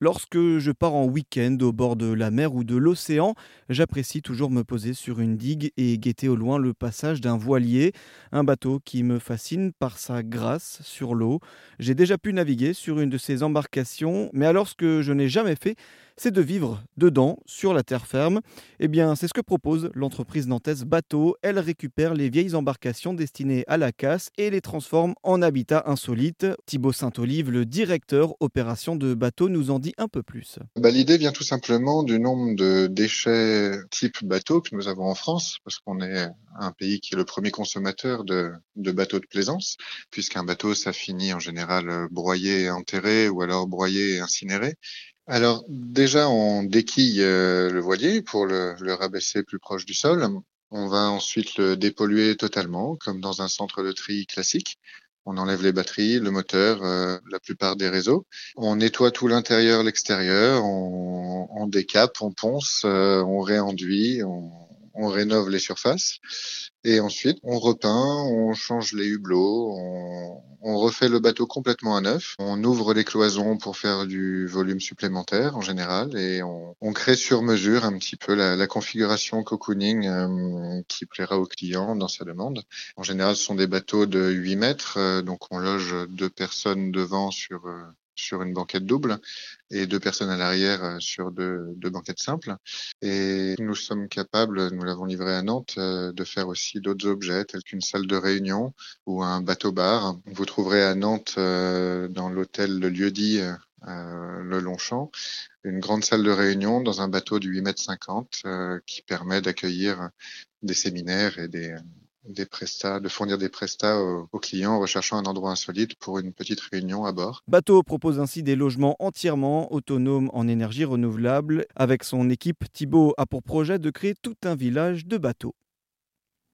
Lorsque je pars en week-end au bord de la mer ou de l'océan, j'apprécie toujours me poser sur une digue et guetter au loin le passage d'un voilier, un bateau qui me fascine par sa grâce sur l'eau. J'ai déjà pu naviguer sur une de ces embarcations, mais alors ce que je n'ai jamais fait, c'est de vivre dedans, sur la terre ferme. Eh bien, c'est ce que propose l'entreprise nantaise Bateau. Elle récupère les vieilles embarcations destinées à la casse et les transforme en habitat insolite. Thibaut Saint-Olive, le directeur opération de Bateau, nous en un peu plus. Bah, L'idée vient tout simplement du nombre de déchets type bateau que nous avons en France, parce qu'on est un pays qui est le premier consommateur de, bateaux de plaisance, puisqu'un bateau, ça finit en général broyé et enterré, ou alors broyé et incinéré. Alors déjà, on déquille euh, le voilier pour le, rabaisser plus proche du sol. On va ensuite le dépolluer totalement, comme dans un centre de tri classique. On enlève les batteries, le moteur, euh, la plupart des réseaux. On nettoie tout l'intérieur, l'extérieur. On, on, décape, on ponce, euh, on réenduit, on, on rénove les surfaces et ensuite on repeint, on change les hublots, on, on, refait le bateau complètement à neuf, on ouvre les cloisons pour faire du volume supplémentaire en général et on, on crée sur mesure un petit peu la, la configuration cocooning euh, qui plaira aux clients dans sa demande. En général, ce sont des bateaux de 8 mètres, euh, donc on loge deux personnes devant sur euh, sur une banquette double et deux personnes à l'arrière euh, sur deux, deux, banquettes simples. Et nous sommes capables, nous l'avons livré à Nantes, euh, de faire aussi d'autres objets tels qu'une salle de réunion ou un bateau-bar. Vous trouverez à Nantes, euh, dans l'hôtel Le Lieu-dit, le Longchamp, une grande salle de réunion dans un bateau de 8 mètres 50 qui permet d'accueillir des séminaires et des, de fournir des prestats aux, aux, clients en recherchant un endroit insolite pour une petite réunion à bord. Bateau propose ainsi des logements entièrement autonomes en énergie renouvelable. Avec son équipe, Thibault a pour projet de créer tout un village de bateaux.